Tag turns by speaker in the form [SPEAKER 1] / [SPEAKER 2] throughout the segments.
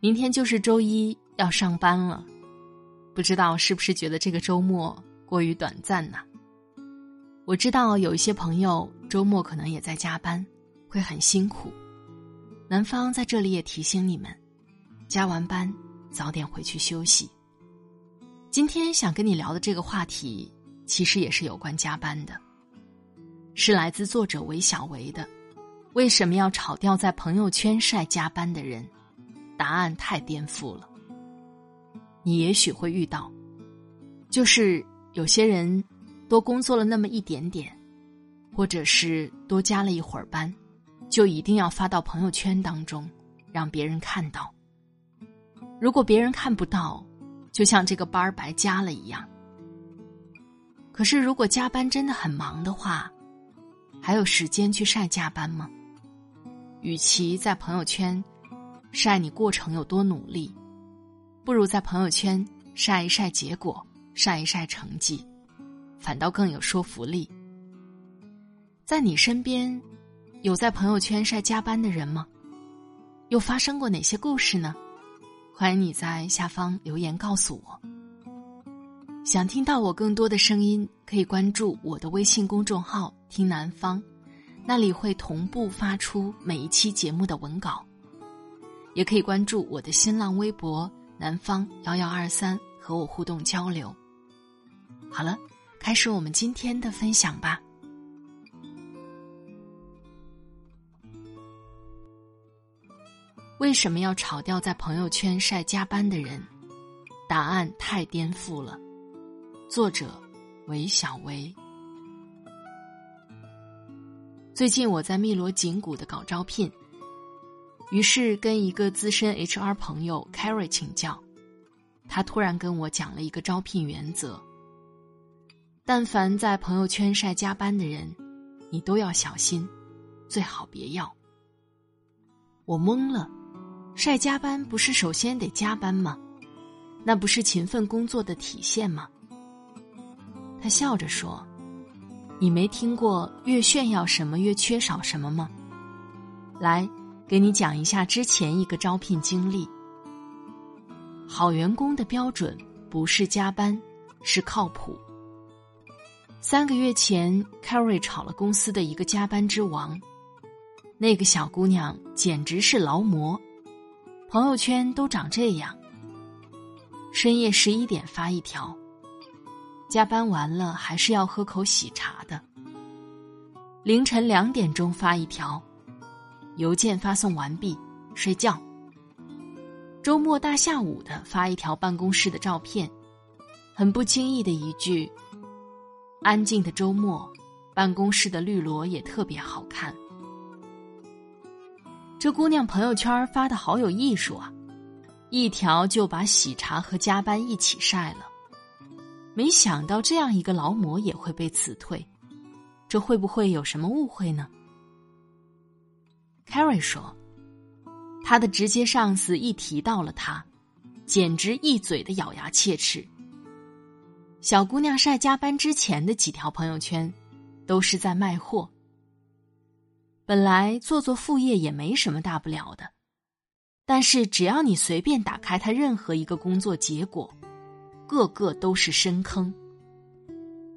[SPEAKER 1] 明天就是周一要上班了，不知道是不是觉得这个周末过于短暂呢？我知道有一些朋友周末可能也在加班，会很辛苦。南方在这里也提醒你们，加完班早点回去休息。今天想跟你聊的这个话题，其实也是有关加班的，是来自作者韦小维的。为什么要炒掉在朋友圈晒加班的人？答案太颠覆了。你也许会遇到，就是有些人多工作了那么一点点，或者是多加了一会儿班，就一定要发到朋友圈当中，让别人看到。如果别人看不到，就像这个班儿白加了一样。可是，如果加班真的很忙的话，还有时间去晒加班吗？与其在朋友圈晒你过程有多努力，不如在朋友圈晒一晒结果，晒一晒成绩，反倒更有说服力。在你身边，有在朋友圈晒加班的人吗？又发生过哪些故事呢？欢迎你在下方留言告诉我。想听到我更多的声音，可以关注我的微信公众号“听南方”，那里会同步发出每一期节目的文稿。也可以关注我的新浪微博“南方幺幺二三”，和我互动交流。好了，开始我们今天的分享吧。为什么要炒掉在朋友圈晒加班的人？答案太颠覆了。作者：韦小维。最近我在汨罗锦谷的搞招聘，于是跟一个资深 HR 朋友 Carrie 请教，他突然跟我讲了一个招聘原则：但凡在朋友圈晒加班的人，你都要小心，最好别要。我懵了。晒加班不是首先得加班吗？那不是勤奋工作的体现吗？他笑着说：“你没听过越炫耀什么越缺少什么吗？”来，给你讲一下之前一个招聘经历。好员工的标准不是加班，是靠谱。三个月前，Carrie 炒了公司的一个加班之王，那个小姑娘简直是劳模。朋友圈都长这样：深夜十一点发一条，加班完了还是要喝口喜茶的；凌晨两点钟发一条，邮件发送完毕，睡觉；周末大下午的发一条办公室的照片，很不经意的一句：“安静的周末，办公室的绿萝也特别好看。”这姑娘朋友圈发的好有艺术啊，一条就把喜茶和加班一起晒了。没想到这样一个劳模也会被辞退，这会不会有什么误会呢？Carrie 说，他的直接上司一提到了他，简直一嘴的咬牙切齿。小姑娘晒加班之前的几条朋友圈，都是在卖货。本来做做副业也没什么大不了的，但是只要你随便打开他任何一个工作结果，个个都是深坑。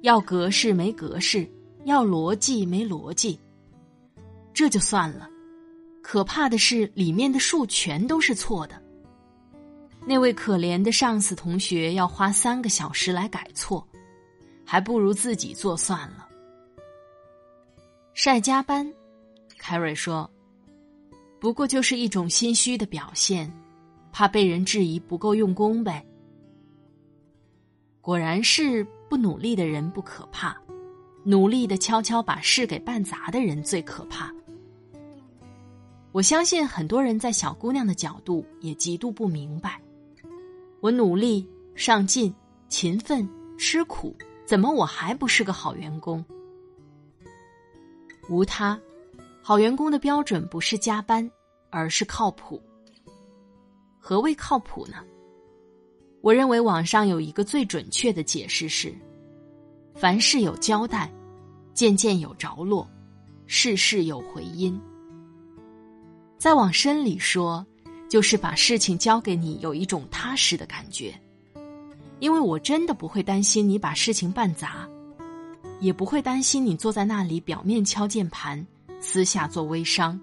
[SPEAKER 1] 要格式没格式，要逻辑没逻辑。这就算了，可怕的是里面的数全都是错的，那位可怜的上司同学要花三个小时来改错，还不如自己做算了。晒加班，凯瑞说：“不过就是一种心虚的表现，怕被人质疑不够用功呗。”果然是不努力的人不可怕，努力的悄悄把事给办砸的人最可怕。我相信很多人在小姑娘的角度也极度不明白：我努力、上进、勤奋、吃苦，怎么我还不是个好员工？无他，好员工的标准不是加班，而是靠谱。何谓靠谱呢？我认为网上有一个最准确的解释是：凡事有交代，件件有着落，事事有回音。再往深里说，就是把事情交给你有一种踏实的感觉，因为我真的不会担心你把事情办砸，也不会担心你坐在那里表面敲键盘，私下做微商。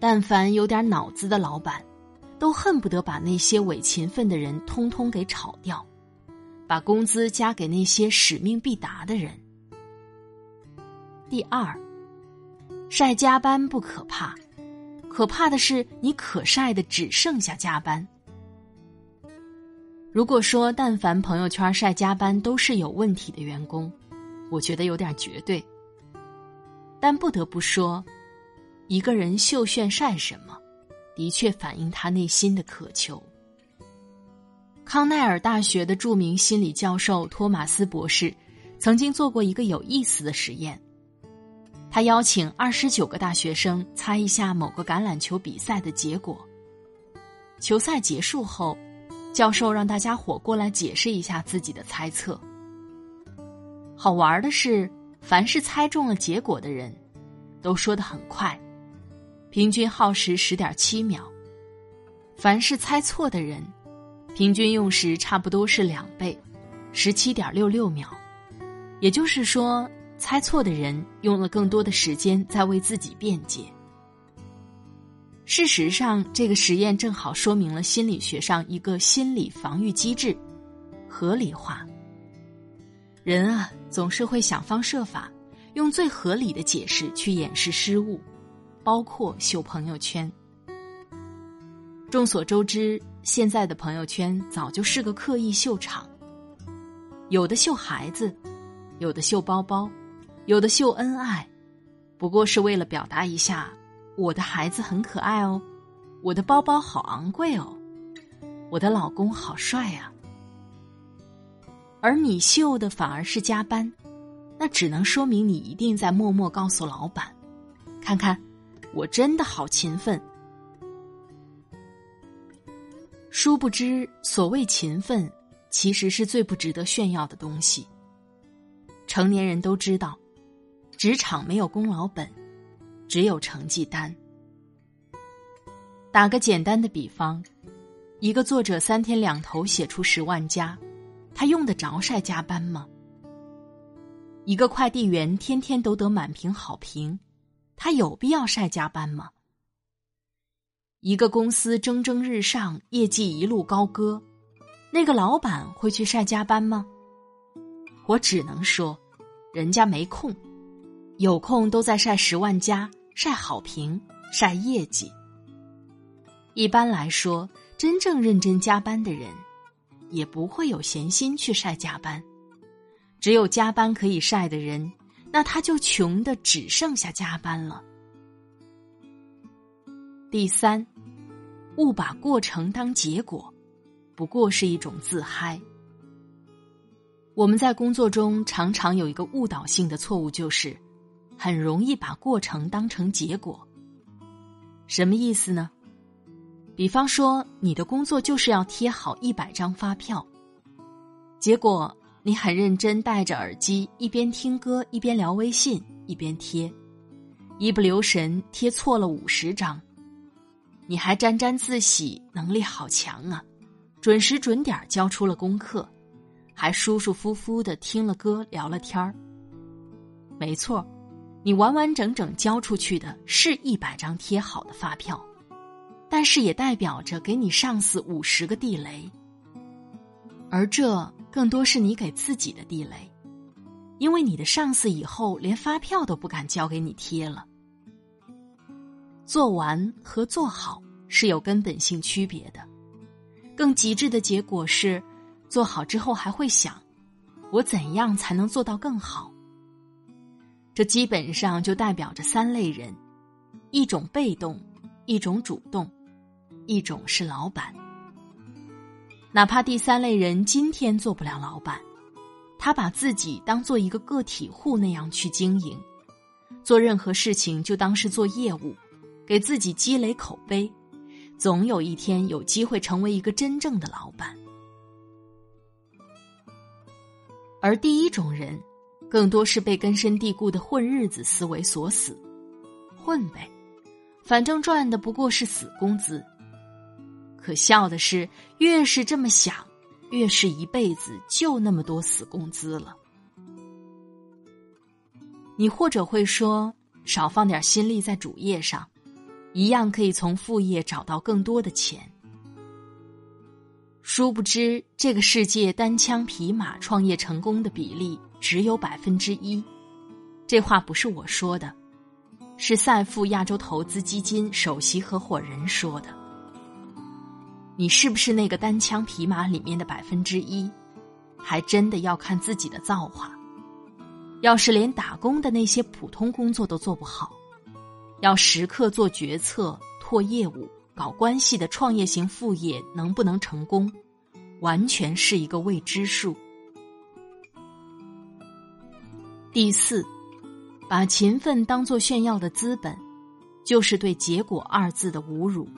[SPEAKER 1] 但凡有点脑子的老板。都恨不得把那些伪勤奋的人通通给炒掉，把工资加给那些使命必达的人。第二，晒加班不可怕，可怕的是你可晒的只剩下加班。如果说但凡朋友圈晒加班都是有问题的员工，我觉得有点绝对。但不得不说，一个人秀炫晒什么？的确反映他内心的渴求。康奈尔大学的著名心理教授托马斯博士，曾经做过一个有意思的实验。他邀请二十九个大学生猜一下某个橄榄球比赛的结果。球赛结束后，教授让大家伙过来解释一下自己的猜测。好玩的是，凡是猜中了结果的人，都说的很快。平均耗时十点七秒，凡是猜错的人，平均用时差不多是两倍，十七点六六秒。也就是说，猜错的人用了更多的时间在为自己辩解。事实上，这个实验正好说明了心理学上一个心理防御机制——合理化。人啊，总是会想方设法用最合理的解释去掩饰失误。包括秀朋友圈。众所周知，现在的朋友圈早就是个刻意秀场。有的秀孩子，有的秀包包，有的秀恩爱，不过是为了表达一下我的孩子很可爱哦，我的包包好昂贵哦，我的老公好帅呀。而你秀的反而是加班，那只能说明你一定在默默告诉老板，看看。我真的好勤奋，殊不知，所谓勤奋，其实是最不值得炫耀的东西。成年人都知道，职场没有功劳本，只有成绩单。打个简单的比方，一个作者三天两头写出十万加，他用得着晒加班吗？一个快递员天天都得满屏好评。他有必要晒加班吗？一个公司蒸蒸日上，业绩一路高歌，那个老板会去晒加班吗？我只能说，人家没空，有空都在晒十万加、晒好评、晒业绩。一般来说，真正认真加班的人，也不会有闲心去晒加班。只有加班可以晒的人。那他就穷的只剩下加班了。第三，误把过程当结果，不过是一种自嗨。我们在工作中常常有一个误导性的错误，就是很容易把过程当成结果。什么意思呢？比方说，你的工作就是要贴好一百张发票，结果。你很认真，戴着耳机，一边听歌一边聊微信，一边贴，一不留神贴错了五十张，你还沾沾自喜，能力好强啊！准时准点交出了功课，还舒舒服服的听了歌聊了天儿。没错，你完完整整交出去的是一百张贴好的发票，但是也代表着给你上司五十个地雷，而这更多是你给自己的地雷，因为你的上司以后连发票都不敢交给你贴了。做完和做好是有根本性区别的，更极致的结果是，做好之后还会想，我怎样才能做到更好？这基本上就代表着三类人：一种被动，一种主动。一种是老板，哪怕第三类人今天做不了老板，他把自己当做一个个体户那样去经营，做任何事情就当是做业务，给自己积累口碑，总有一天有机会成为一个真正的老板。而第一种人，更多是被根深蒂固的混日子思维锁死，混呗，反正赚的不过是死工资。可笑的是，越是这么想，越是一辈子就那么多死工资了。你或者会说，少放点心力在主业上，一样可以从副业找到更多的钱。殊不知，这个世界单枪匹马创业成功的比例只有百分之一。这话不是我说的，是赛富亚洲投资基金首席合伙人说的。你是不是那个单枪匹马里面的百分之一，还真的要看自己的造化。要是连打工的那些普通工作都做不好，要时刻做决策、拓业务、搞关系的创业型副业能不能成功，完全是一个未知数。第四，把勤奋当做炫耀的资本，就是对“结果”二字的侮辱。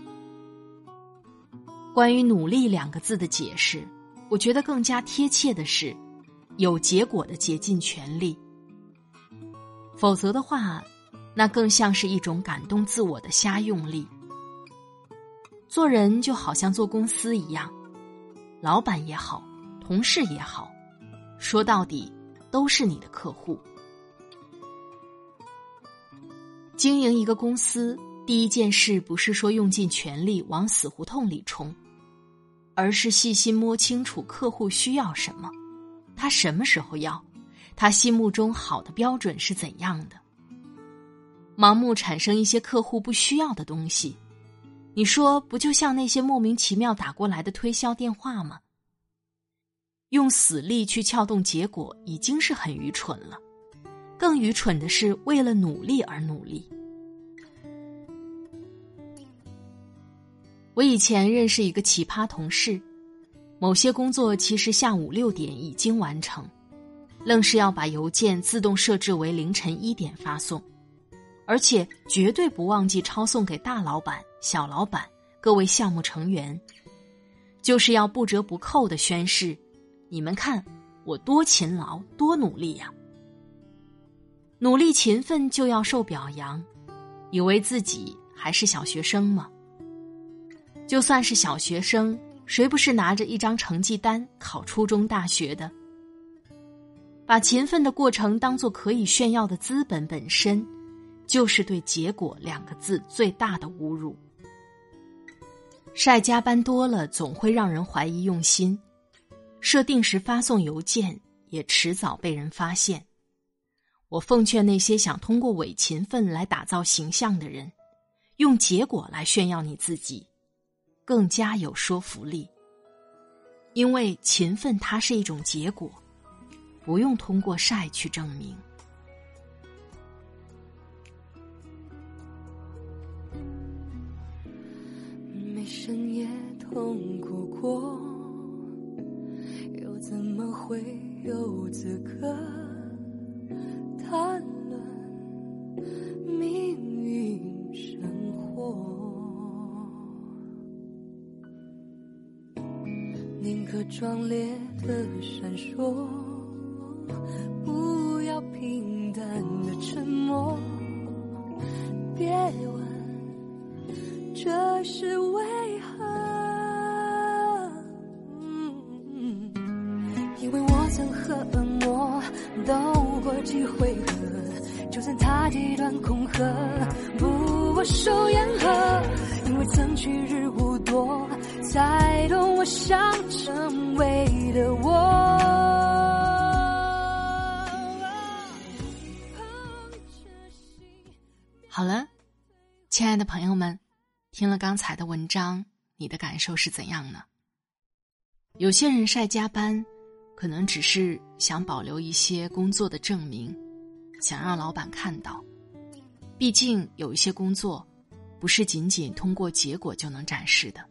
[SPEAKER 1] 关于“努力”两个字的解释，我觉得更加贴切的是“有结果的竭尽全力”。否则的话，那更像是一种感动自我的瞎用力。做人就好像做公司一样，老板也好，同事也好，说到底都是你的客户。经营一个公司，第一件事不是说用尽全力往死胡同里冲。而是细心摸清楚客户需要什么，他什么时候要，他心目中好的标准是怎样的。盲目产生一些客户不需要的东西，你说不就像那些莫名其妙打过来的推销电话吗？用死力去撬动结果已经是很愚蠢了，更愚蠢的是为了努力而努力。我以前认识一个奇葩同事，某些工作其实下午六点已经完成，愣是要把邮件自动设置为凌晨一点发送，而且绝对不忘记抄送给大老板、小老板、各位项目成员，就是要不折不扣的宣誓：你们看我多勤劳、多努力呀！努力勤奋就要受表扬，以为自己还是小学生吗？就算是小学生，谁不是拿着一张成绩单考初中、大学的？把勤奋的过程当做可以炫耀的资本，本身就是对“结果”两个字最大的侮辱。晒加班多了，总会让人怀疑用心；设定时发送邮件，也迟早被人发现。我奉劝那些想通过伪勤奋来打造形象的人，用结果来炫耀你自己。更加有说服力，因为勤奋它是一种结果，不用通过晒去证明。
[SPEAKER 2] 没深夜痛苦过，怎么会有资格谈论命运生活？宁可壮烈的闪烁，和恶魔斗过几回合，就算他极端恐吓，不我手言和。因为曾去日无多，才懂我想成为的我。
[SPEAKER 1] 好了，亲爱的朋友们，听了刚才的文章，你的感受是怎样呢？有些人晒加班，可能只是想保留一些工作的证明，想让老板看到。毕竟有一些工作，不是仅仅通过结果就能展示的。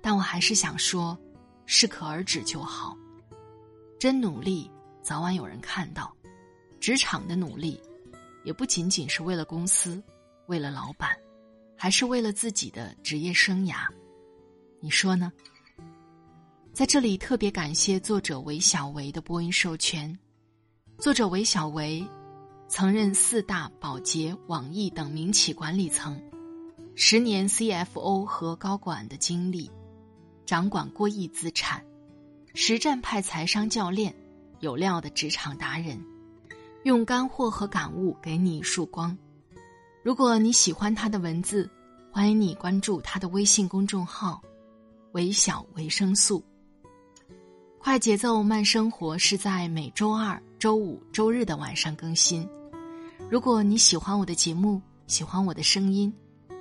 [SPEAKER 1] 但我还是想说，适可而止就好。真努力，早晚有人看到。职场的努力。也不仅仅是为了公司，为了老板，还是为了自己的职业生涯，你说呢？在这里特别感谢作者韦小维的播音授权。作者韦小维曾任四大、宝洁、网易等民企管理层，十年 CFO 和高管的经历，掌管过亿资产，实战派财商教练，有料的职场达人。用干货和感悟给你一束光。如果你喜欢他的文字，欢迎你关注他的微信公众号“微小维生素”。快节奏慢生活是在每周二、周五、周日的晚上更新。如果你喜欢我的节目，喜欢我的声音，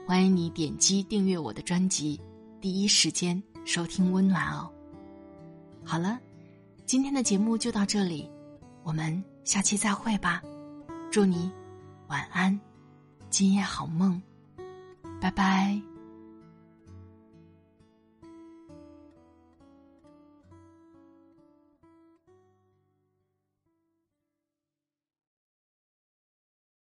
[SPEAKER 1] 欢迎你点击订阅我的专辑，第一时间收听温暖哦。好了，今天的节目就到这里，我们。下期再会吧，祝你晚安，今夜好梦，拜拜。